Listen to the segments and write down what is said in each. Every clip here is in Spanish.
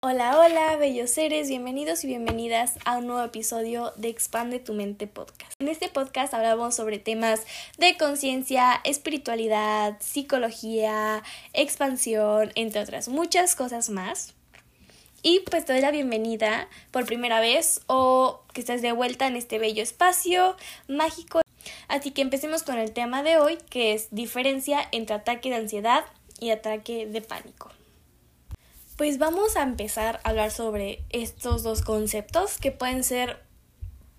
Hola, hola, bellos seres, bienvenidos y bienvenidas a un nuevo episodio de Expande tu mente podcast. En este podcast hablamos sobre temas de conciencia, espiritualidad, psicología, expansión, entre otras muchas cosas más. Y pues te doy la bienvenida por primera vez o que estés de vuelta en este bello espacio mágico. Así que empecemos con el tema de hoy, que es diferencia entre ataque de ansiedad y ataque de pánico. Pues vamos a empezar a hablar sobre estos dos conceptos que pueden ser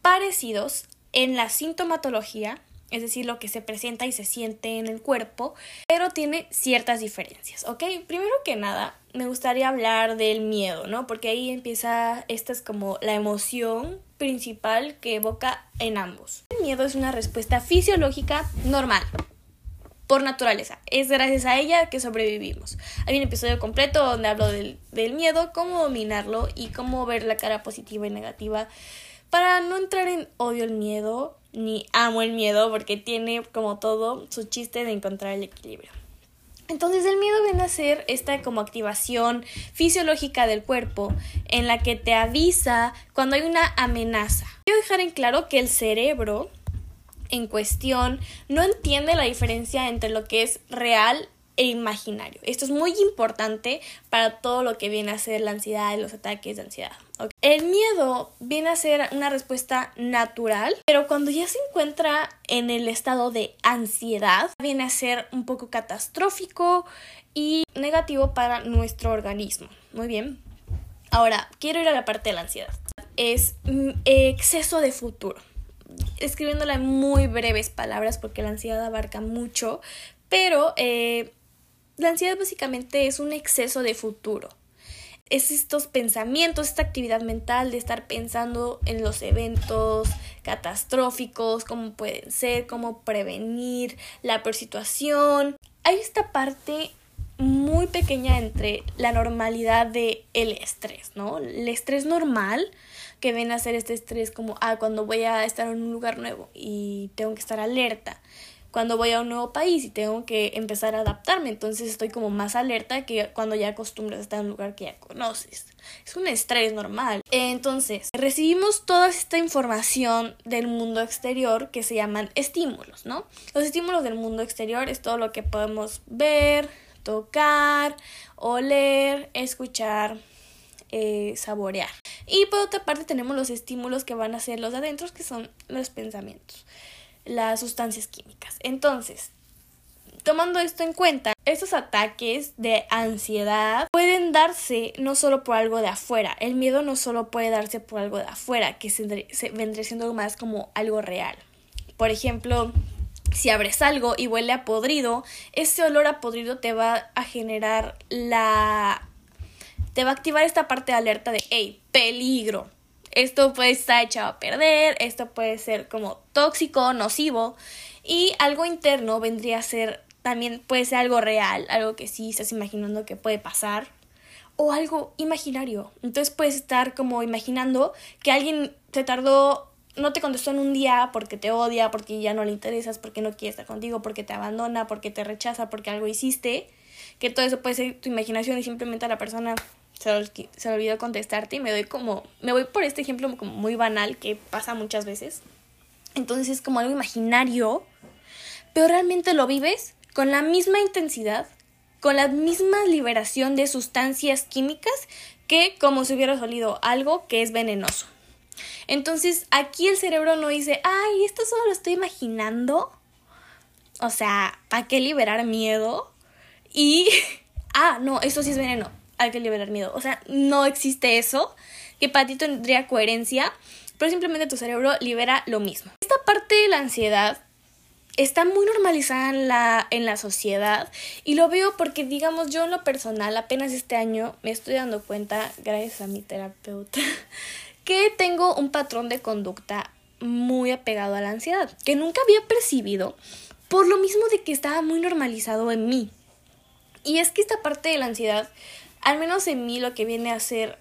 parecidos en la sintomatología, es decir, lo que se presenta y se siente en el cuerpo, pero tiene ciertas diferencias, ¿ok? Primero que nada, me gustaría hablar del miedo, ¿no? Porque ahí empieza, esta es como la emoción principal que evoca en ambos. El miedo es una respuesta fisiológica normal, por naturaleza. Es gracias a ella que sobrevivimos. Hay un episodio completo donde hablo del, miedo, cómo dominarlo y cómo ver la cara positiva y negativa para no entrar en odio el miedo ni amo el miedo porque tiene como todo su chiste de encontrar el equilibrio. Entonces el miedo viene a ser esta como activación fisiológica del cuerpo en la que te avisa cuando hay una amenaza. Quiero dejar en claro que el cerebro en cuestión no entiende la diferencia entre lo que es real e imaginario. Esto es muy importante para todo lo que viene a ser la ansiedad y los ataques de ansiedad. El miedo viene a ser una respuesta natural, pero cuando ya se encuentra en el estado de ansiedad, viene a ser un poco catastrófico y negativo para nuestro organismo. Muy bien. Ahora, quiero ir a la parte de la ansiedad. Es mm, exceso de futuro escribiéndola en muy breves palabras porque la ansiedad abarca mucho, pero eh, la ansiedad básicamente es un exceso de futuro. Es estos pensamientos, esta actividad mental de estar pensando en los eventos catastróficos, cómo pueden ser, cómo prevenir la peor situación. Hay esta parte muy pequeña entre la normalidad de el estrés, ¿no? El estrés normal que ven a hacer este estrés como, ah, cuando voy a estar en un lugar nuevo y tengo que estar alerta, cuando voy a un nuevo país y tengo que empezar a adaptarme, entonces estoy como más alerta que cuando ya acostumbras a estar en un lugar que ya conoces. Es un estrés normal. Entonces, recibimos toda esta información del mundo exterior que se llaman estímulos, ¿no? Los estímulos del mundo exterior es todo lo que podemos ver, tocar, oler, escuchar, eh, saborear. Y por otra parte tenemos los estímulos que van a ser los adentros, que son los pensamientos, las sustancias químicas. Entonces, tomando esto en cuenta, estos ataques de ansiedad pueden darse no solo por algo de afuera. El miedo no solo puede darse por algo de afuera, que se, vendría siendo más como algo real. Por ejemplo, si abres algo y huele a podrido, ese olor a podrido te va a generar la te va a activar esta parte de alerta de, hey, peligro. Esto puede estar echado a perder, esto puede ser como tóxico, nocivo. Y algo interno vendría a ser también, puede ser algo real, algo que sí estás imaginando que puede pasar. O algo imaginario. Entonces puedes estar como imaginando que alguien se tardó, no te contestó en un día porque te odia, porque ya no le interesas, porque no quiere estar contigo, porque te abandona, porque te rechaza, porque algo hiciste. Que todo eso puede ser tu imaginación y simplemente a la persona se, se olvidó contestarte y me doy como, me voy por este ejemplo como muy banal que pasa muchas veces. Entonces es como algo imaginario, pero realmente lo vives con la misma intensidad, con la misma liberación de sustancias químicas que como si hubieras olido algo que es venenoso. Entonces aquí el cerebro no dice, ay, esto solo lo estoy imaginando. O sea, ¿para qué liberar miedo? Y, ah, no, esto sí es veneno hay que liberar miedo. O sea, no existe eso, que para ti tendría coherencia, pero simplemente tu cerebro libera lo mismo. Esta parte de la ansiedad está muy normalizada en la, en la sociedad y lo veo porque, digamos, yo en lo personal, apenas este año me estoy dando cuenta, gracias a mi terapeuta, que tengo un patrón de conducta muy apegado a la ansiedad, que nunca había percibido por lo mismo de que estaba muy normalizado en mí. Y es que esta parte de la ansiedad al menos en mí lo que viene a hacer,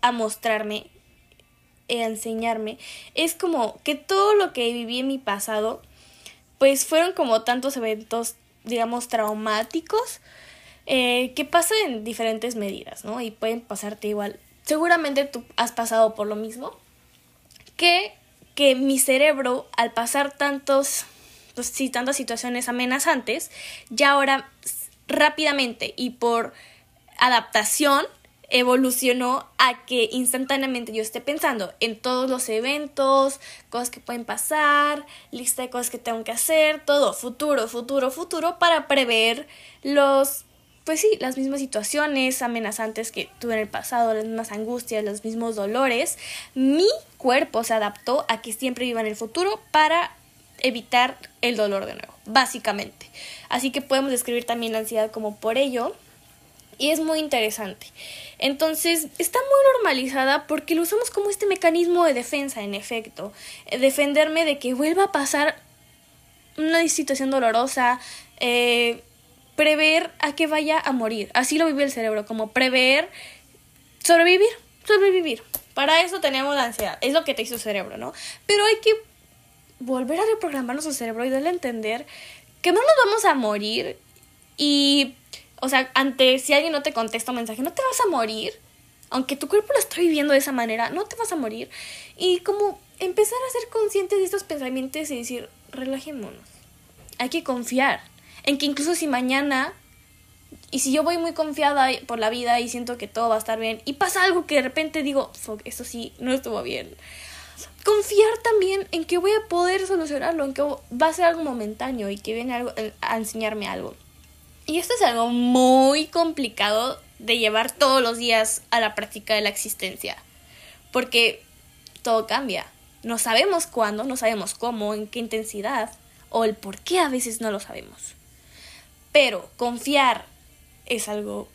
a mostrarme, a enseñarme, es como que todo lo que viví en mi pasado, pues fueron como tantos eventos, digamos, traumáticos, eh, que pasa en diferentes medidas, ¿no? Y pueden pasarte igual. Seguramente tú has pasado por lo mismo, que, que mi cerebro, al pasar tantos, pues sí, tantas situaciones amenazantes, ya ahora rápidamente y por adaptación evolucionó a que instantáneamente yo esté pensando en todos los eventos, cosas que pueden pasar, lista de cosas que tengo que hacer, todo, futuro, futuro, futuro, para prever los, pues sí, las mismas situaciones amenazantes que tuve en el pasado, las mismas angustias, los mismos dolores. Mi cuerpo se adaptó a que siempre viva en el futuro para evitar el dolor de nuevo, básicamente. Así que podemos describir también la ansiedad como por ello y es muy interesante. Entonces, está muy normalizada porque lo usamos como este mecanismo de defensa, en efecto. Eh, defenderme de que vuelva a pasar una situación dolorosa, eh, prever a que vaya a morir. Así lo vive el cerebro, como prever sobrevivir, sobrevivir. Para eso tenemos la ansiedad, es lo que te hizo el cerebro, ¿no? Pero hay que volver a reprogramar nuestro cerebro y darle a entender que no nos vamos a morir y o sea, ante si alguien no te contesta un mensaje, no te vas a morir. Aunque tu cuerpo lo está viviendo de esa manera, no te vas a morir. Y como empezar a ser consciente de estos pensamientos y decir, relajémonos. Hay que confiar en que incluso si mañana y si yo voy muy confiada por la vida y siento que todo va a estar bien y pasa algo que de repente digo, fuck, esto sí no estuvo bien. Confiar también en que voy a poder solucionarlo, en que va a ser algo momentáneo y que viene algo, a enseñarme algo. Y esto es algo muy complicado de llevar todos los días a la práctica de la existencia. Porque todo cambia. No sabemos cuándo, no sabemos cómo, en qué intensidad o el por qué a veces no lo sabemos. Pero confiar es algo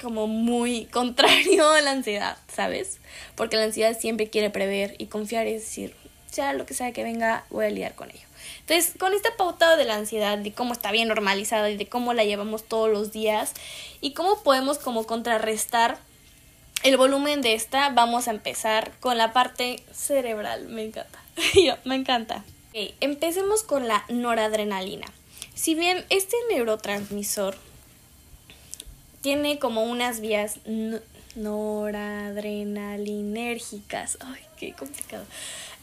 como muy contrario a la ansiedad, ¿sabes? Porque la ansiedad siempre quiere prever y confiar es decir, sea lo que sea que venga, voy a lidiar con ello. Entonces, con esta pauta de la ansiedad, de cómo está bien normalizada y de cómo la llevamos todos los días y cómo podemos como contrarrestar el volumen de esta, vamos a empezar con la parte cerebral. Me encanta. me encanta. empecemos con la noradrenalina. Si bien este neurotransmisor tiene como unas vías noradrenalinérgicas. Ay, qué complicado.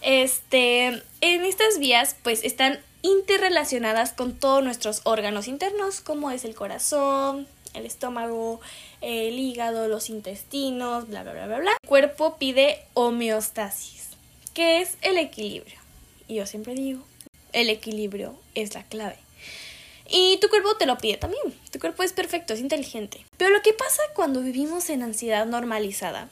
Este, en estas vías pues están interrelacionadas con todos nuestros órganos internos como es el corazón, el estómago, el hígado, los intestinos, bla, bla, bla, bla, bla. El cuerpo pide homeostasis, que es el equilibrio. Y yo siempre digo, el equilibrio es la clave. Y tu cuerpo te lo pide también. Tu cuerpo es perfecto, es inteligente. Pero lo que pasa cuando vivimos en ansiedad normalizada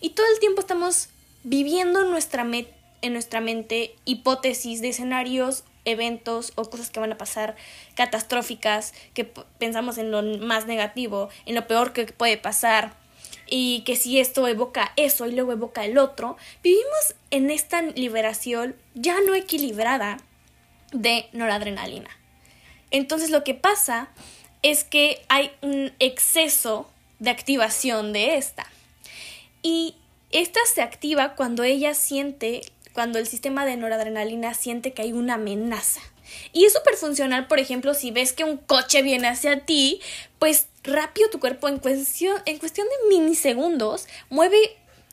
y todo el tiempo estamos viviendo nuestra meta en nuestra mente hipótesis de escenarios, eventos o cosas que van a pasar catastróficas, que pensamos en lo más negativo, en lo peor que puede pasar y que si esto evoca eso y luego evoca el otro, vivimos en esta liberación ya no equilibrada de noradrenalina. Entonces lo que pasa es que hay un exceso de activación de esta. Y esta se activa cuando ella siente cuando el sistema de noradrenalina siente que hay una amenaza. Y es súper funcional, por ejemplo, si ves que un coche viene hacia ti, pues rápido tu cuerpo en cuestión, en cuestión de milisegundos mueve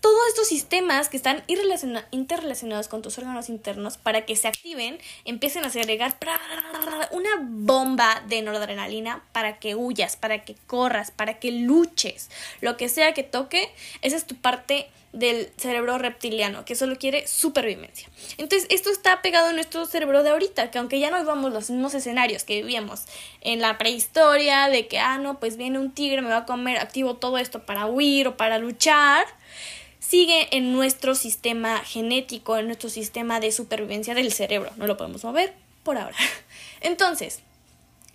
todos estos sistemas que están interrelacionados con tus órganos internos para que se activen, empiecen a segregar una bomba de noradrenalina para que huyas, para que corras, para que luches. Lo que sea que toque, esa es tu parte del cerebro reptiliano, que solo quiere supervivencia. Entonces, esto está pegado en nuestro cerebro de ahorita, que aunque ya no vivamos los mismos escenarios que vivíamos en la prehistoria, de que, ah, no, pues viene un tigre, me va a comer, activo todo esto para huir o para luchar, sigue en nuestro sistema genético, en nuestro sistema de supervivencia del cerebro. No lo podemos mover por ahora. Entonces,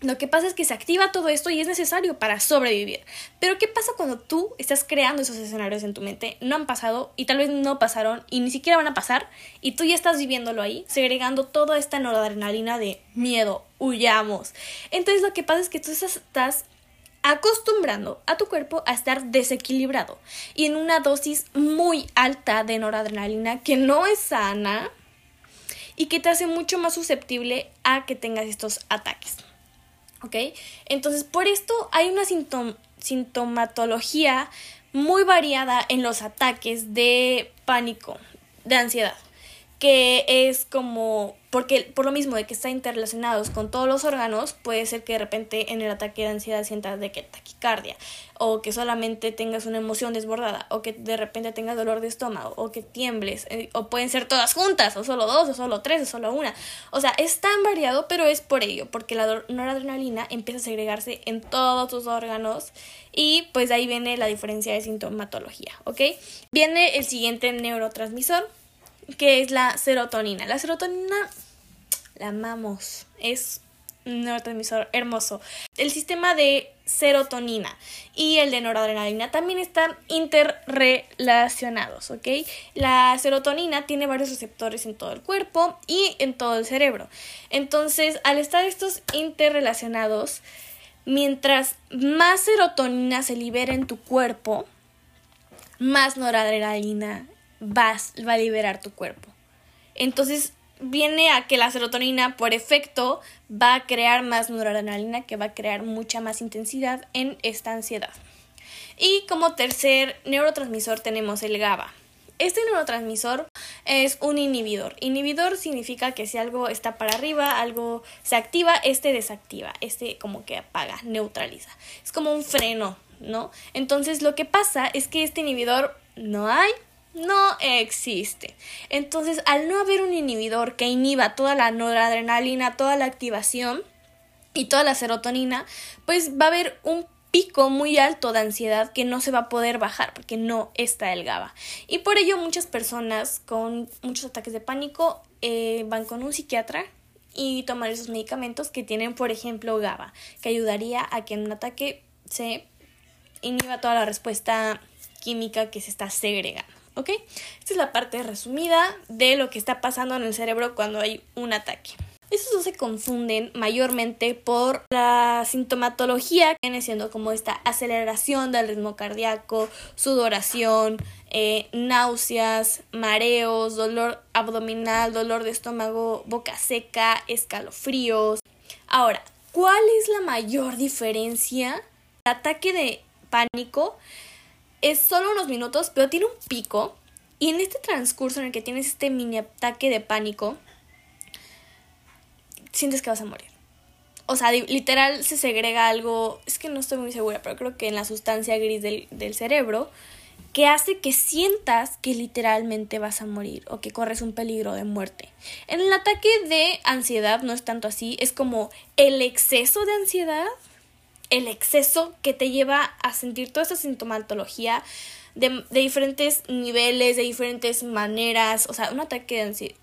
lo que pasa es que se activa todo esto y es necesario para sobrevivir. Pero ¿qué pasa cuando tú estás creando esos escenarios en tu mente? No han pasado y tal vez no pasaron y ni siquiera van a pasar y tú ya estás viviéndolo ahí, segregando toda esta noradrenalina de miedo, huyamos. Entonces lo que pasa es que tú estás acostumbrando a tu cuerpo a estar desequilibrado y en una dosis muy alta de noradrenalina que no es sana y que te hace mucho más susceptible a que tengas estos ataques. ¿Ok? Entonces, por esto hay una sintomatología muy variada en los ataques de pánico, de ansiedad que es como porque por lo mismo de que están interrelacionados con todos los órganos, puede ser que de repente en el ataque de ansiedad sientas de que taquicardia o que solamente tengas una emoción desbordada o que de repente tengas dolor de estómago o que tiembles eh, o pueden ser todas juntas o solo dos o solo tres o solo una. O sea, es tan variado, pero es por ello, porque la noradrenalina empieza a segregarse en todos tus órganos y pues ahí viene la diferencia de sintomatología, ¿ok? Viene el siguiente neurotransmisor que es la serotonina. La serotonina la amamos, es un neurotransmisor hermoso. El sistema de serotonina y el de noradrenalina también están interrelacionados, ¿ok? La serotonina tiene varios receptores en todo el cuerpo y en todo el cerebro. Entonces, al estar estos interrelacionados, mientras más serotonina se libera en tu cuerpo, más noradrenalina vas, va a liberar tu cuerpo. Entonces viene a que la serotonina por efecto va a crear más noradrenalina que va a crear mucha más intensidad en esta ansiedad. Y como tercer neurotransmisor tenemos el GABA. Este neurotransmisor es un inhibidor. Inhibidor significa que si algo está para arriba, algo se activa, este desactiva, este como que apaga, neutraliza. Es como un freno, ¿no? Entonces lo que pasa es que este inhibidor no hay, no existe. Entonces, al no haber un inhibidor que inhiba toda la noradrenalina, toda la activación y toda la serotonina, pues va a haber un pico muy alto de ansiedad que no se va a poder bajar porque no está el GABA. Y por ello muchas personas con muchos ataques de pánico eh, van con un psiquiatra y toman esos medicamentos que tienen, por ejemplo, GABA, que ayudaría a que en un ataque se inhiba toda la respuesta química que se está segregando. ¿Ok? Esta es la parte resumida de lo que está pasando en el cerebro cuando hay un ataque. Estos dos se confunden mayormente por la sintomatología que viene siendo como esta aceleración del ritmo cardíaco, sudoración, eh, náuseas, mareos, dolor abdominal, dolor de estómago, boca seca, escalofríos. Ahora, ¿cuál es la mayor diferencia? El ataque de pánico es solo unos minutos, pero tiene un pico. Y en este transcurso en el que tienes este mini ataque de pánico, sientes que vas a morir. O sea, literal se segrega algo, es que no estoy muy segura, pero creo que en la sustancia gris del, del cerebro, que hace que sientas que literalmente vas a morir o que corres un peligro de muerte. En el ataque de ansiedad no es tanto así, es como el exceso de ansiedad el exceso que te lleva a sentir toda esa sintomatología de, diferentes niveles, de diferentes maneras. O sea, un ataque de ansiedad,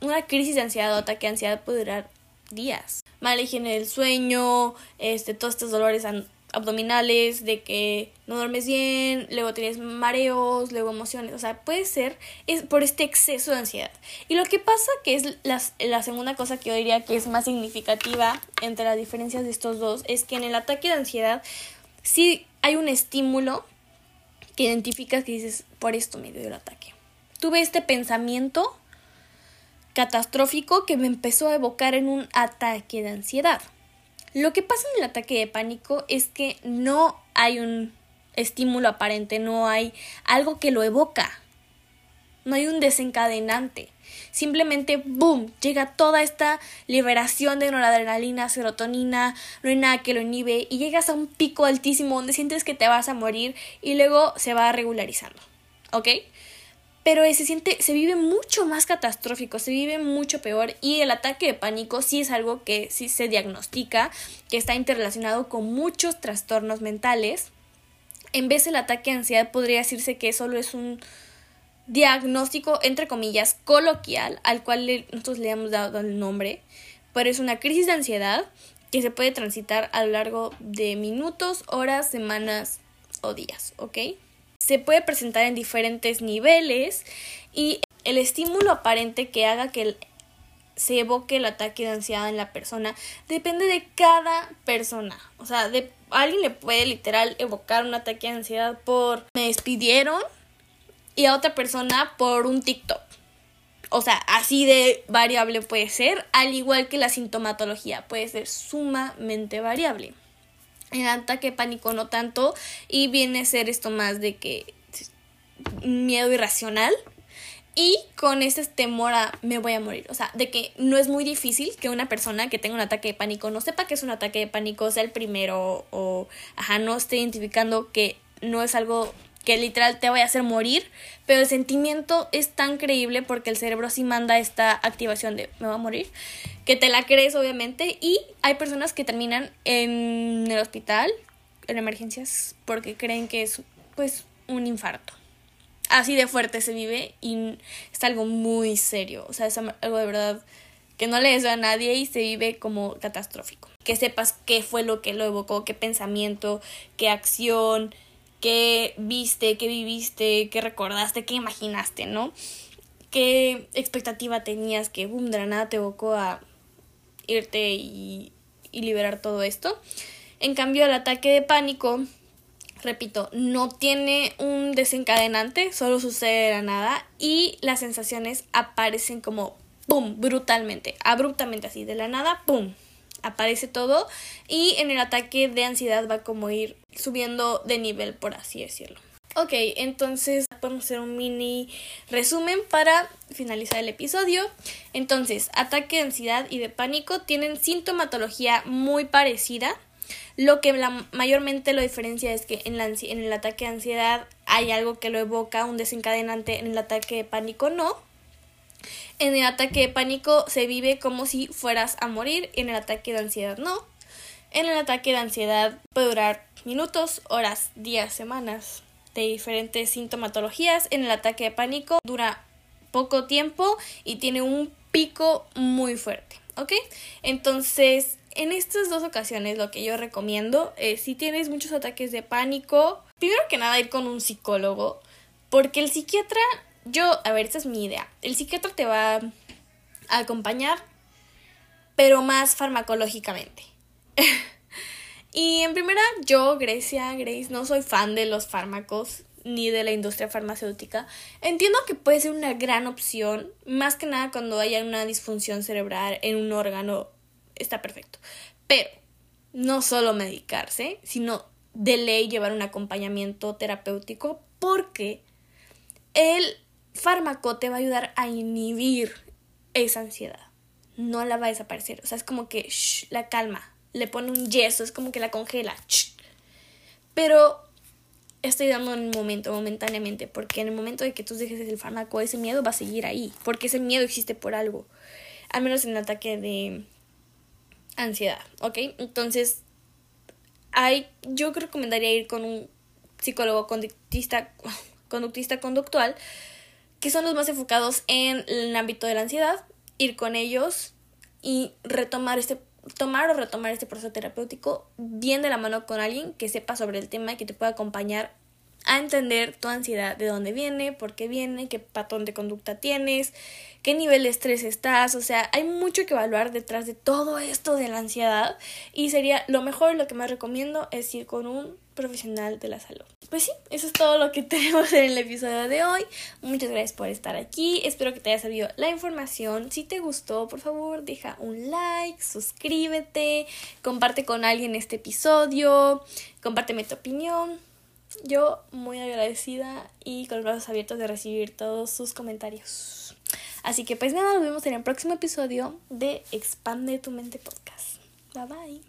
una crisis de ansiedad o ataque de ansiedad puede durar días. Mala higiene del sueño, este, todos estos dolores abdominales, de que no duermes bien, luego tienes mareos, luego emociones, o sea, puede ser es por este exceso de ansiedad. Y lo que pasa que es la, la segunda cosa que yo diría que es más significativa entre las diferencias de estos dos es que en el ataque de ansiedad sí hay un estímulo que identificas que dices, por esto me dio el ataque. Tuve este pensamiento catastrófico que me empezó a evocar en un ataque de ansiedad. Lo que pasa en el ataque de pánico es que no hay un estímulo aparente, no hay algo que lo evoca, no hay un desencadenante. Simplemente, boom, llega toda esta liberación de noradrenalina, serotonina, no hay nada que lo inhibe y llegas a un pico altísimo donde sientes que te vas a morir y luego se va regularizando. ¿Ok? Pero se siente, se vive mucho más catastrófico, se vive mucho peor y el ataque de pánico sí es algo que sí se diagnostica, que está interrelacionado con muchos trastornos mentales. En vez del ataque de ansiedad podría decirse que solo es un diagnóstico, entre comillas, coloquial, al cual nosotros le hemos dado el nombre, pero es una crisis de ansiedad que se puede transitar a lo largo de minutos, horas, semanas o días, ¿ok? Se puede presentar en diferentes niveles y el estímulo aparente que haga que se evoque el ataque de ansiedad en la persona depende de cada persona. O sea, de, alguien le puede literal evocar un ataque de ansiedad por me despidieron y a otra persona por un TikTok. O sea, así de variable puede ser, al igual que la sintomatología puede ser sumamente variable. El ataque de pánico no tanto y viene a ser esto más de que miedo irracional y con ese temor a me voy a morir. O sea, de que no es muy difícil que una persona que tenga un ataque de pánico no sepa que es un ataque de pánico, sea el primero o, ajá, no esté identificando que no es algo que literal te vaya a hacer morir, pero el sentimiento es tan creíble porque el cerebro sí manda esta activación de me va a morir, que te la crees obviamente y hay personas que terminan en el hospital, en emergencias, porque creen que es pues un infarto. Así de fuerte se vive y es algo muy serio, o sea, es algo de verdad que no le deseo a nadie y se vive como catastrófico. Que sepas qué fue lo que lo evocó, qué pensamiento, qué acción, qué viste, qué viviste, qué recordaste, qué imaginaste, ¿no? ¿Qué expectativa tenías que, boom, de la nada te evocó a irte y, y liberar todo esto? En cambio, el ataque de pánico, repito, no tiene un desencadenante, solo sucede de la nada y las sensaciones aparecen como, ¡pum!, brutalmente, abruptamente así, de la nada, ¡pum!, aparece todo y en el ataque de ansiedad va como ir subiendo de nivel, por así decirlo. Ok, entonces podemos hacer un mini resumen para finalizar el episodio. Entonces, ataque de ansiedad y de pánico tienen sintomatología muy parecida. Lo que la, mayormente lo diferencia es que en, la, en el ataque de ansiedad hay algo que lo evoca, un desencadenante, en el ataque de pánico no. En el ataque de pánico se vive como si fueras a morir, en el ataque de ansiedad no. En el ataque de ansiedad puede durar minutos, horas, días, semanas, de diferentes sintomatologías. En el ataque de pánico dura poco tiempo y tiene un pico muy fuerte, ¿ok? Entonces, en estas dos ocasiones lo que yo recomiendo es si tienes muchos ataques de pánico, primero que nada ir con un psicólogo, porque el psiquiatra yo, a ver, esta es mi idea. El psiquiatra te va a acompañar, pero más farmacológicamente. y en primera, yo, Grecia, Grace, no soy fan de los fármacos ni de la industria farmacéutica. Entiendo que puede ser una gran opción, más que nada cuando haya una disfunción cerebral en un órgano, está perfecto. Pero no solo medicarse, sino de ley llevar un acompañamiento terapéutico porque el fármaco te va a ayudar a inhibir esa ansiedad. No la va a desaparecer. O sea, es como que la calma. Le pone un yeso, es como que la congela. Pero estoy dando un momento, momentáneamente, porque en el momento de que tú dejes el fármaco, ese miedo va a seguir ahí, porque ese miedo existe por algo, al menos en el ataque de ansiedad, ¿ok? Entonces, hay, yo recomendaría ir con un psicólogo conductista, conductista conductual, que son los más enfocados en el ámbito de la ansiedad, ir con ellos y retomar este tomar o retomar este proceso terapéutico bien de la mano con alguien que sepa sobre el tema y que te pueda acompañar a entender tu ansiedad, de dónde viene, por qué viene, qué patrón de conducta tienes, qué nivel de estrés estás, o sea, hay mucho que evaluar detrás de todo esto de la ansiedad y sería lo mejor, lo que más recomiendo es ir con un profesional de la salud. Pues sí, eso es todo lo que tenemos en el episodio de hoy. Muchas gracias por estar aquí. Espero que te haya servido la información. Si te gustó, por favor, deja un like, suscríbete, comparte con alguien este episodio, compárteme tu opinión. Yo muy agradecida y con los brazos abiertos de recibir todos sus comentarios. Así que pues nada, nos vemos en el próximo episodio de Expande tu mente podcast. Bye bye.